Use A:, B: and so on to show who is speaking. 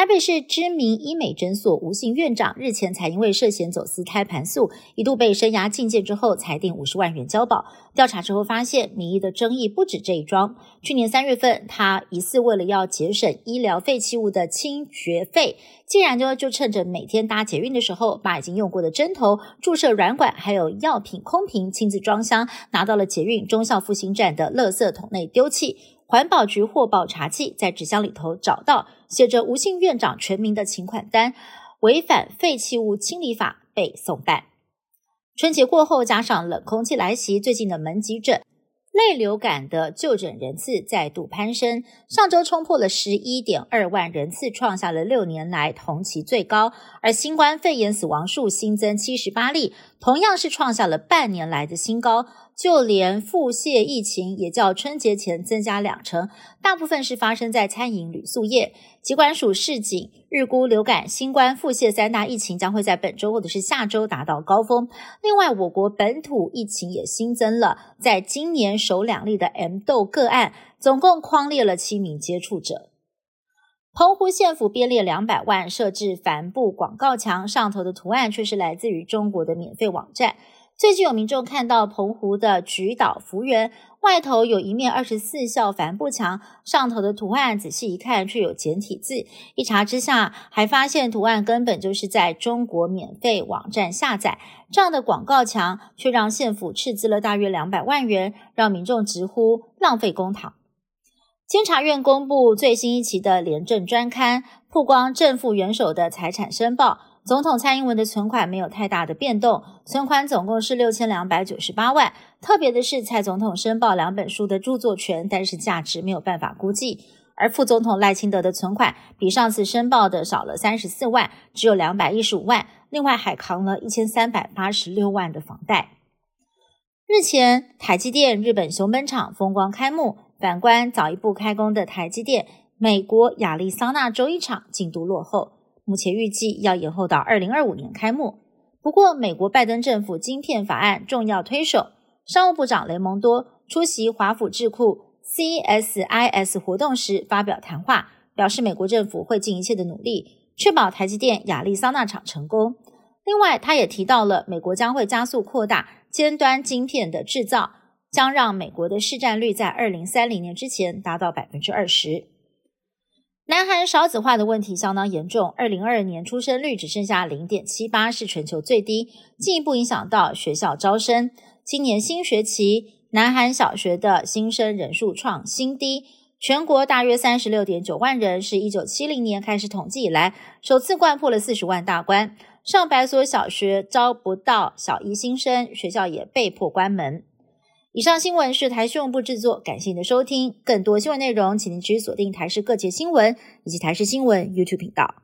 A: 台北市知名医美诊所吴姓院长日前才因为涉嫌走私胎盘素，一度被生涯禁见之后，裁定五十万元交保。调查之后发现，民意的争议不止这一桩。去年三月份，他疑似为了要节省医疗废弃物的清绝费，竟然就就趁着每天搭捷运的时候，把已经用过的针头、注射软管还有药品空瓶亲自装箱，拿到了捷运忠孝复兴站的垃圾桶内丢弃。环保局获报查缉，在纸箱里头找到写着吴姓院长全名的请款单，违反废弃物清理法被送办。春节过后，加上冷空气来袭，最近的门急诊。类流感的就诊人次再度攀升，上周冲破了十一点二万人次，创下了六年来同期最高。而新冠肺炎死亡数新增七十八例，同样是创下了半年来的新高。就连腹泻疫情也较春节前增加两成，大部分是发生在餐饮旅宿业。疾管署市警日估，流感、新冠、腹泻三大疫情将会在本周或者是下周达到高峰。另外，我国本土疫情也新增了，在今年首两例的 M 豆个案，总共框列了七名接触者。澎湖县府编列两百万设置帆布广告墙，上头的图案却是来自于中国的免费网站。最近有民众看到澎湖的菊岛福园外头有一面二十四孝帆布墙，上头的图案仔细一看却有简体字，一查之下还发现图案根本就是在中国免费网站下载。这样的广告墙却让县府斥资了大约两百万元，让民众直呼浪费公帑。监察院公布最新一期的廉政专刊，曝光正副元首的财产申报。总统蔡英文的存款没有太大的变动，存款总共是六千两百九十八万。特别的是，蔡总统申报两本书的著作权，但是价值没有办法估计。而副总统赖清德的存款比上次申报的少了三十四万，只有两百一十五万。另外还扛了一千三百八十六万的房贷。日前，台积电日本熊本厂风光开幕，反观早一步开工的台积电美国亚利桑那州一厂进度落后。目前预计要延后到二零二五年开幕。不过，美国拜登政府晶片法案重要推手商务部长雷蒙多出席华府智库 CSIS 活动时发表谈话，表示美国政府会尽一切的努力，确保台积电亚利桑那厂成功。另外，他也提到了美国将会加速扩大尖端晶片的制造，将让美国的市占率在二零三零年之前达到百分之二十。南韩少子化的问题相当严重，二零二二年出生率只剩下零点七八，是全球最低，进一步影响到学校招生。今年新学期，南韩小学的新生人数创新低，全国大约三十六点九万人，是一九七零年开始统计以来首次贯破了四十万大关。上百所小学招不到小一新生，学校也被迫关门。以上新闻是台新闻部制作，感谢您的收听。更多新闻内容，请您持续锁定台视各界新闻以及台视新闻 YouTube 频道。